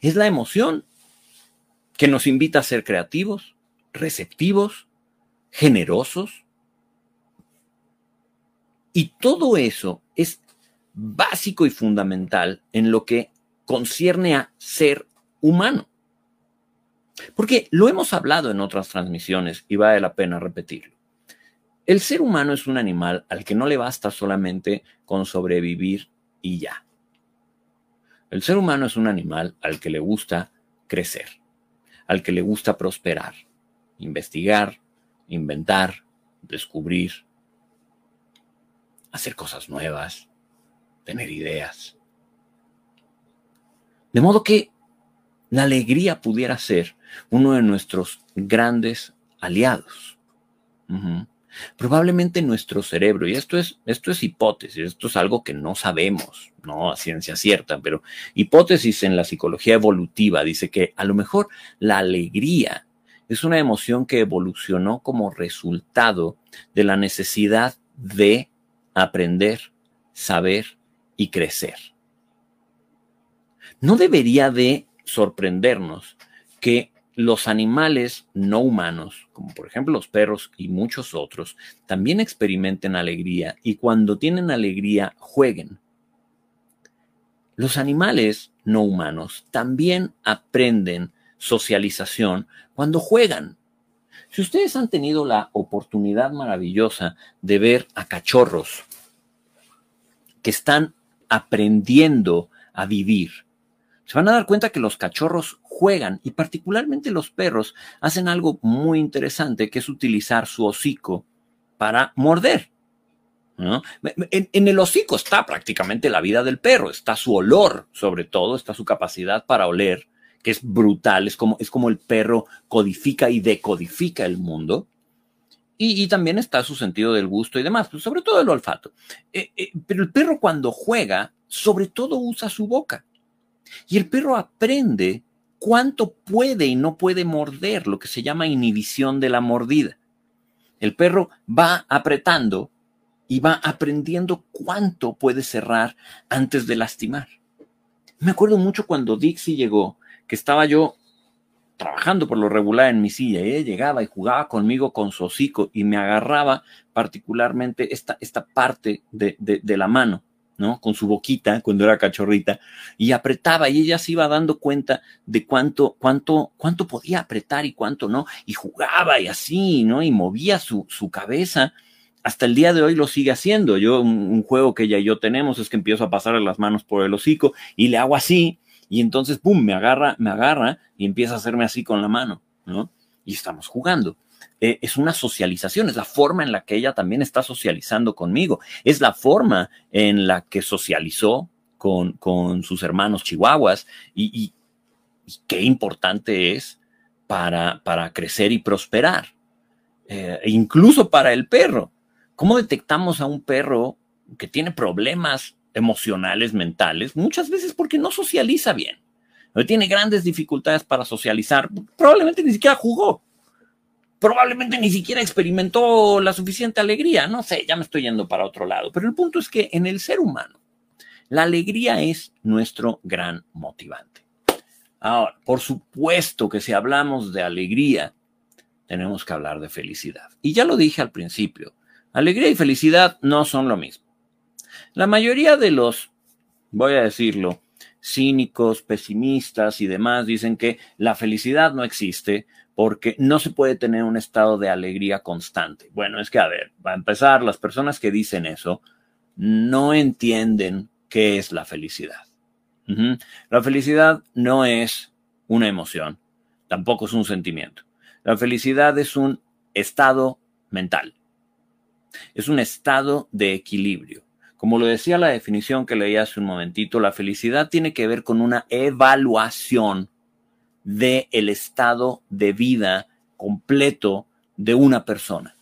es la emoción que nos invita a ser creativos, receptivos, generosos. Y todo eso es básico y fundamental en lo que concierne a ser humano. Porque lo hemos hablado en otras transmisiones y vale la pena repetirlo. El ser humano es un animal al que no le basta solamente con sobrevivir y ya. El ser humano es un animal al que le gusta crecer, al que le gusta prosperar, investigar, inventar, descubrir, hacer cosas nuevas, tener ideas. De modo que la alegría pudiera ser uno de nuestros grandes aliados. Probablemente nuestro cerebro, y esto es, esto es hipótesis, esto es algo que no sabemos, no a ciencia cierta, pero hipótesis en la psicología evolutiva dice que a lo mejor la alegría es una emoción que evolucionó como resultado de la necesidad de aprender, saber y crecer. No debería de sorprendernos que los animales no humanos, como por ejemplo los perros y muchos otros, también experimenten alegría y cuando tienen alegría jueguen. Los animales no humanos también aprenden socialización cuando juegan. Si ustedes han tenido la oportunidad maravillosa de ver a cachorros que están aprendiendo a vivir, se van a dar cuenta que los cachorros juegan y particularmente los perros hacen algo muy interesante que es utilizar su hocico para morder. En, el hocico está prácticamente la vida del perro, está su olor, sobre todo, está su capacidad para oler, que es brutal, es como, es como el perro codifica y decodifica el mundo. Y, también está su sentido del gusto y demás, pues sobre todo el olfato. Eh, eh, pero el perro cuando juega, sobre todo usa su boca. Y el perro aprende cuánto puede y no puede morder, lo que se llama inhibición de la mordida. El perro va apretando y va aprendiendo cuánto puede cerrar antes de lastimar. Me acuerdo mucho cuando Dixie llegó, que estaba yo trabajando por lo regular en mi silla y ella llegaba y jugaba conmigo con su hocico y me agarraba particularmente esta, esta parte de, de la mano ¿no? Con su boquita cuando era cachorrita y apretaba y ella se iba dando cuenta de cuánto, cuánto, cuánto podía apretar y cuánto no, y jugaba y así, ¿no? Y movía su, su cabeza. Hasta el día de hoy lo sigue haciendo. Yo, un, juego que ella y yo tenemos es que empiezo a pasarle las manos por el hocico y le hago así, y entonces, pum, me agarra, me agarra y empieza a hacerme así con la mano, ¿no? Y estamos jugando. Eh, es una socialización, es la forma en la que ella también está socializando conmigo, es la forma en la que socializó con, con sus hermanos chihuahuas y, qué importante es para, para crecer y prosperar, eh, incluso para el perro. ¿Cómo detectamos a un perro que tiene problemas emocionales, mentales? Muchas veces porque no socializa bien. Tiene grandes dificultades para socializar, probablemente ni siquiera jugó probablemente ni siquiera experimentó la suficiente alegría. No sé, ya me estoy yendo para otro lado. Pero el punto es que en el ser humano, la alegría es nuestro gran motivante. Ahora, por supuesto que si hablamos de alegría, tenemos que hablar de felicidad. Y ya lo dije al principio, alegría y felicidad no son lo mismo. La mayoría de los, voy a decirlo, cínicos, pesimistas y demás dicen que la felicidad no existe porque no se puede tener un estado de alegría constante. Bueno, es que, a ver, para empezar, las personas que dicen eso no entienden qué es la felicidad. La felicidad no es una emoción, tampoco es un sentimiento. La felicidad es un estado mental, es un estado de equilibrio. Como lo decía la definición que leí hace un momentito, la felicidad tiene que ver con una evaluación de el estado de vida completo de una persona,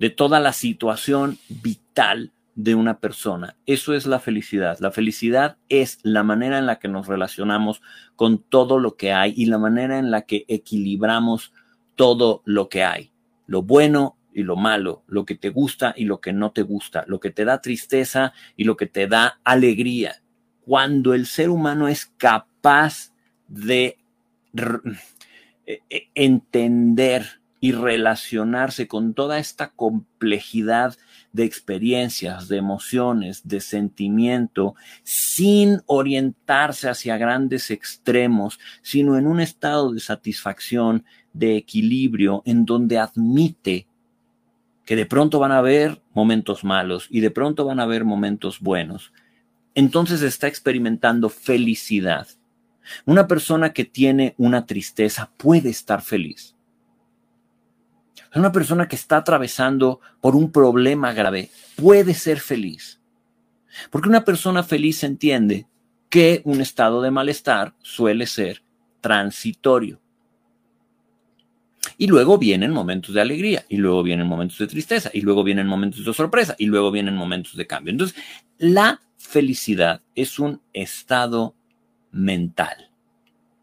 de toda la situación vital de una persona. Eso es la felicidad. La felicidad es la manera en la que nos relacionamos con todo lo que hay y la manera en la que equilibramos todo lo que hay, lo bueno y lo malo, lo que te gusta y lo que no te gusta, lo que te da tristeza y lo que te da alegría. Cuando el ser humano es capaz de entender y relacionarse con toda esta complejidad de experiencias, de emociones, de sentimiento, sin orientarse hacia grandes extremos, sino en un estado de satisfacción, de equilibrio, en donde admite que de pronto van a haber momentos malos y de pronto van a haber momentos buenos. Entonces está experimentando felicidad. Una persona que tiene una tristeza puede estar feliz una persona que está atravesando por un problema grave puede ser feliz. Porque una persona feliz entiende que un estado de malestar suele ser transitorio. Y luego vienen momentos de alegría, y luego vienen momentos de tristeza, y luego vienen momentos de sorpresa, y luego vienen momentos de cambio. Entonces, la felicidad es un estado mental.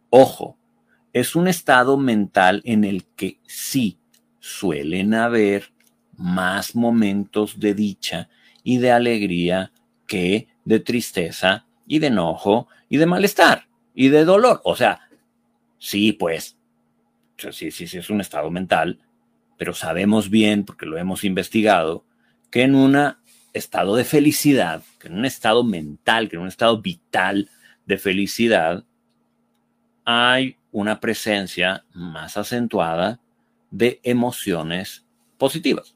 Ojo, es un estado mental en el que sí suelen haber más momentos de dicha y de alegría que de tristeza y de enojo y de malestar y de dolor. O sea, sí, pues, sí, sí, sí, es un estado mental, pero sabemos bien, porque lo hemos investigado, que en un estado de felicidad, que en un estado mental, que en un estado vital de felicidad, hay una presencia más acentuada de emociones positivas.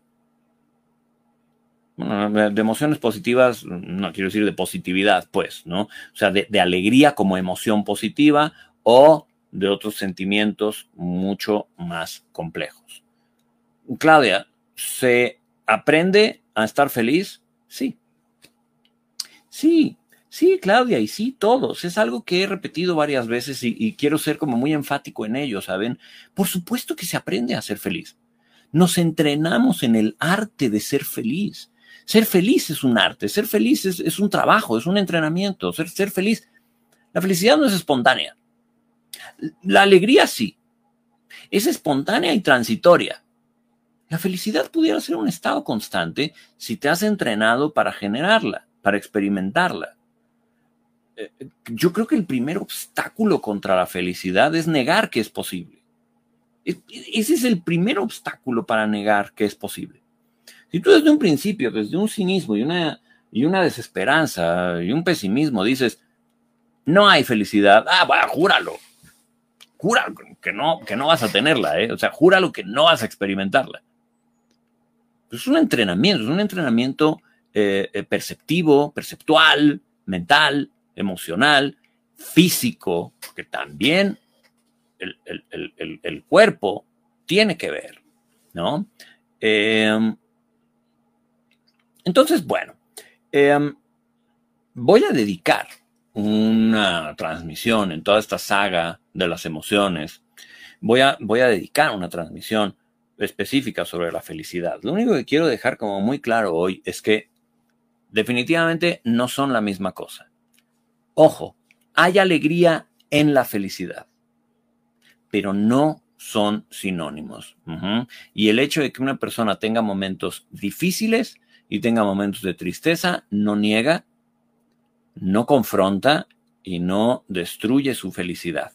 de emociones positivas, no quiero decir de positividad, pues, ¿no? O sea, de, de alegría como emoción positiva o de otros sentimientos mucho más complejos. Claudia, ¿se aprende a estar feliz? Sí. Sí, Sí, Claudia, y sí, todos. Es algo que he repetido varias veces y, quiero ser como muy enfático en ello, ¿saben? Por supuesto que se aprende a ser feliz. Nos entrenamos en el arte de ser feliz. Ser feliz es un arte, ser feliz es, un trabajo, es un entrenamiento. Ser, ser feliz. La felicidad no es espontánea. La alegría sí. Es espontánea y transitoria. La felicidad pudiera ser un estado constante si te has entrenado para generarla, para experimentarla yo creo que el primer obstáculo contra la felicidad es negar que es posible. Ese es el primer obstáculo para negar que es posible. Si tú desde un principio, desde un cinismo y una, y una desesperanza y un pesimismo dices, no hay felicidad, ah, bueno, júralo. Júralo que no, que no vas a tenerla, ¿eh? O sea, júralo que no vas a experimentarla. Es un entrenamiento, es un entrenamiento eh, eh, perceptivo, perceptual, mental, emocional, físico, que también el, cuerpo tiene que ver, ¿no? Em, entonces, bueno, em, voy a dedicar una transmisión en toda esta saga de las emociones. Voy a, voy a dedicar una transmisión específica sobre la felicidad. Lo único que quiero dejar como muy claro hoy es que definitivamente no son la misma cosa. Ojo, hay alegría en la felicidad, pero no son sinónimos. Y el hecho de que una persona tenga momentos difíciles y tenga momentos de tristeza no niega, no confronta y no destruye su felicidad.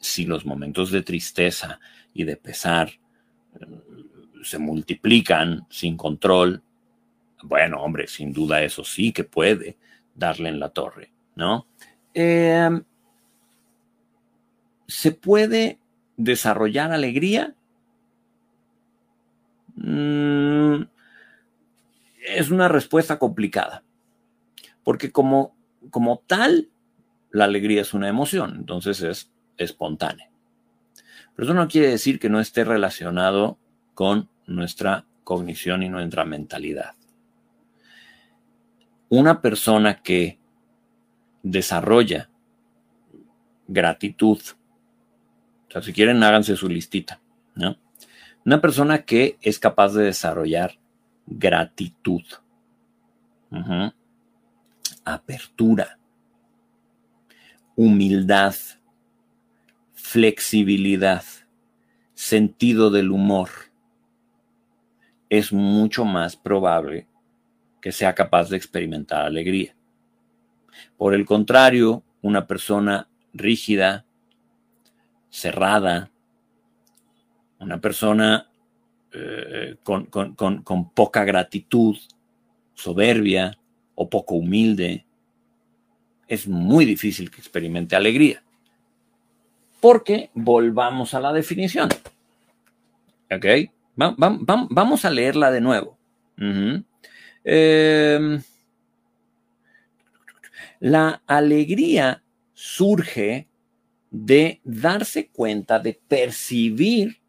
Si los momentos de tristeza y de pesar eh, se multiplican sin control, bueno, hombre, sin duda eso sí que puede darle en la torre, ¿no? Em, ¿Se puede desarrollar alegría? Mm, es una respuesta complicada, porque como, como tal, la alegría es una emoción, entonces es espontánea. Pero eso no quiere decir que no esté relacionado con nuestra cognición y nuestra mentalidad una persona que desarrolla gratitud, o sea, si quieren, háganse su listita, ¿no? Una persona que es capaz de desarrollar gratitud, apertura, humildad, flexibilidad, sentido del humor, es mucho más probable que sea capaz de experimentar alegría. Por el contrario, una persona rígida, cerrada, una persona eh, con, con poca gratitud, soberbia o poco humilde, es muy difícil que experimente alegría. Porque volvamos a la definición. ¿Ok? vamos a leerla de nuevo. Em, la alegría surge de darse cuenta, de percibir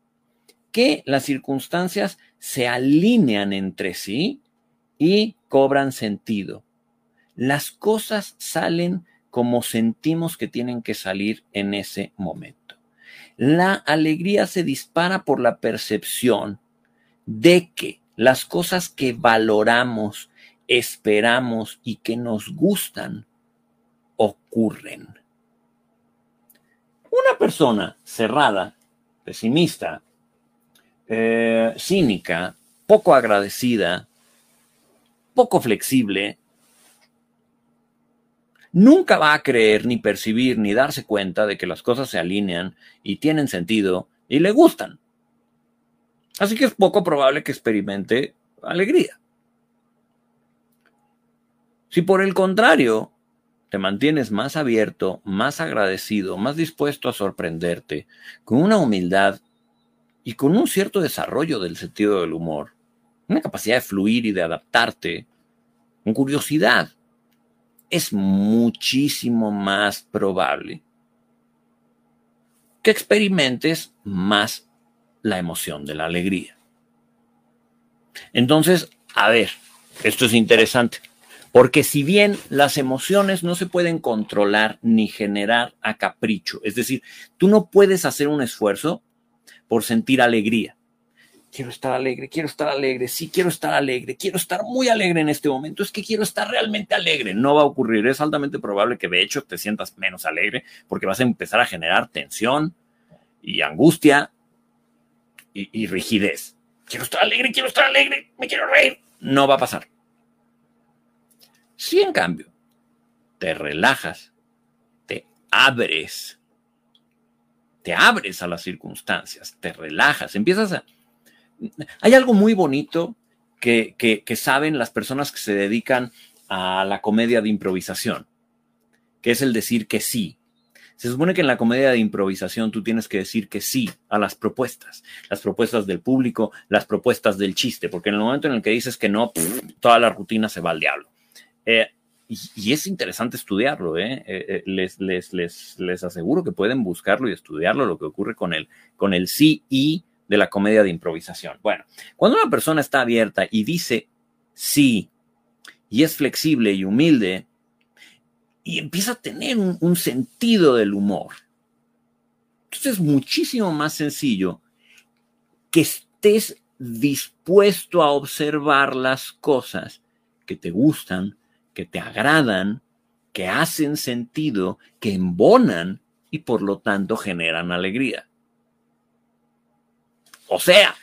que las circunstancias se alinean entre sí y cobran sentido. Las cosas salen como sentimos que tienen que salir en ese momento. La alegría se dispara por la percepción de que las cosas que valoramos, esperamos y que nos gustan ocurren. Una persona cerrada, pesimista, eh, cínica, poco agradecida, poco flexible, nunca va a creer, ni percibir, ni darse cuenta de que las cosas se alinean y tienen sentido y le gustan. Así que es poco probable que experimente alegría. Si por el contrario te mantienes más abierto, más agradecido, más dispuesto a sorprenderte, con una humildad y con un cierto desarrollo del sentido del humor, una capacidad de fluir y de adaptarte, con curiosidad, es muchísimo más probable que experimentes más la emoción de la alegría. Entonces, a ver, esto es interesante, porque si bien las emociones no se pueden controlar ni generar a capricho, es decir, tú no puedes hacer un esfuerzo por sentir alegría quiero estar alegre, quiero estar alegre, sí quiero estar alegre, quiero estar muy alegre en este momento, es que quiero estar realmente alegre. No va a ocurrir, es altamente probable que de hecho te sientas menos alegre porque vas a empezar a generar tensión y angustia y, rigidez. Quiero estar alegre, quiero estar alegre, me quiero reír. No va a pasar. Si en cambio te relajas, te abres, te abres a las circunstancias, te relajas, empiezas a hay algo muy bonito que, saben las personas que se dedican a la comedia de improvisación, que es el decir que sí. Se supone que en la comedia de improvisación tú tienes que decir que sí a las propuestas, las propuestas del público, las propuestas del chiste, porque en el momento en el que dices que no, toda la rutina se va al diablo. Eh, y, es interesante estudiarlo, ¿eh? Eh, les, les, les, les, aseguro que pueden buscarlo y estudiarlo, lo que ocurre con el, con el sí y de la comedia de improvisación. Bueno, cuando una persona está abierta y dice sí, y es flexible y humilde, y empieza a tener un, sentido del humor, entonces es muchísimo más sencillo que estés dispuesto a observar las cosas que te gustan, que te agradan, que hacen sentido, que embonan y por lo tanto generan alegría. O sea,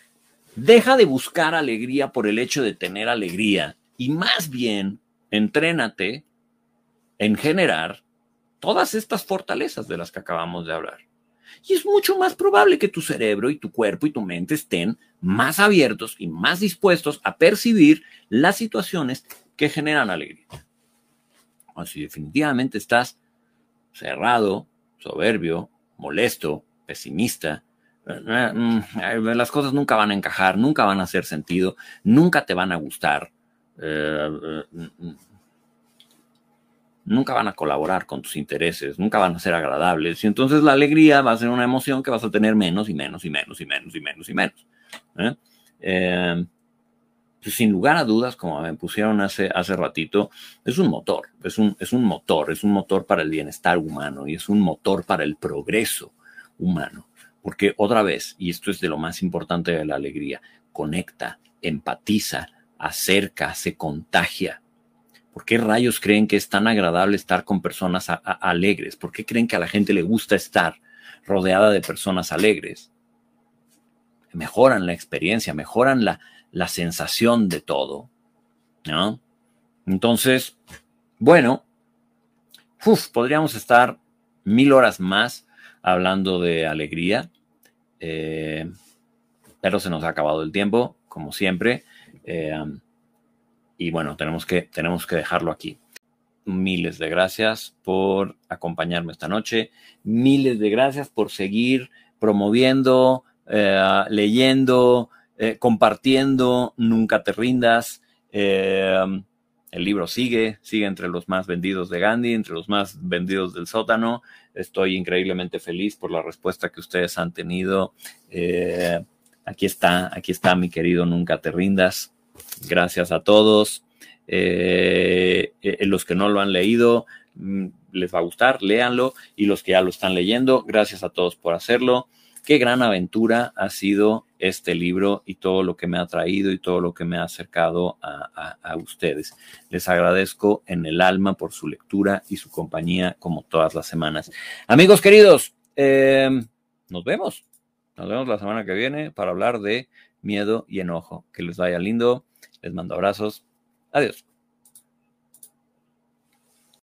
deja de buscar alegría por el hecho de tener alegría y más bien entrénate en generar todas estas fortalezas de las que acabamos de hablar. Y es mucho más probable que tu cerebro y tu cuerpo y tu mente estén más abiertos y más dispuestos a percibir las situaciones que generan alegría. O si definitivamente estás cerrado, soberbio, molesto, pesimista, Mm, las cosas nunca van a encajar, nunca van a hacer sentido, nunca te van a gustar, eh, mm, nunca van a colaborar con tus intereses, nunca van a ser agradables. Y entonces la alegría va a ser una emoción que vas a tener menos y menos y menos y menos y menos y menos. ¿eh? Eh, pues sin lugar a dudas, como me pusieron hace, hace ratito, es un motor, es un, es un motor, es un motor para el bienestar humano y es un motor para el progreso humano. Porque otra vez, y esto es de lo más importante de la alegría, conecta, empatiza, acerca, se contagia. ¿Por qué rayos creen que es tan agradable estar con personas alegres? ¿Por qué creen que a la gente le gusta estar rodeada de personas alegres? Mejoran la experiencia, mejoran la, la sensación de todo. ¿no? Entonces, bueno, podríamos estar mil horas más hablando de alegría, eh, pero se nos ha acabado el tiempo, como siempre. Eh, y bueno, tenemos que, tenemos que dejarlo aquí. Miles de gracias por acompañarme esta noche. Miles de gracias por seguir promoviendo, eh, leyendo, compartiendo. Nunca te rindas. El libro sigue, sigue entre los más vendidos de Gandhi, entre los más vendidos del sótano. Estoy increíblemente feliz por la respuesta que ustedes han tenido. Eh, aquí está, aquí está mi querido Nunca te rindas. Gracias a todos. Eh, eh, los que no lo han leído, mm, les va a gustar, léanlo. Y los que ya lo están leyendo, gracias a todos por hacerlo. Qué gran aventura ha sido este libro y todo lo que me ha traído y todo lo que me ha acercado a, ustedes. Les agradezco en el alma por su lectura y su compañía como todas las semanas. Amigos queridos, em, nos vemos. Nos vemos la semana que viene para hablar de miedo y enojo. Que les vaya lindo. Les mando abrazos. Adiós.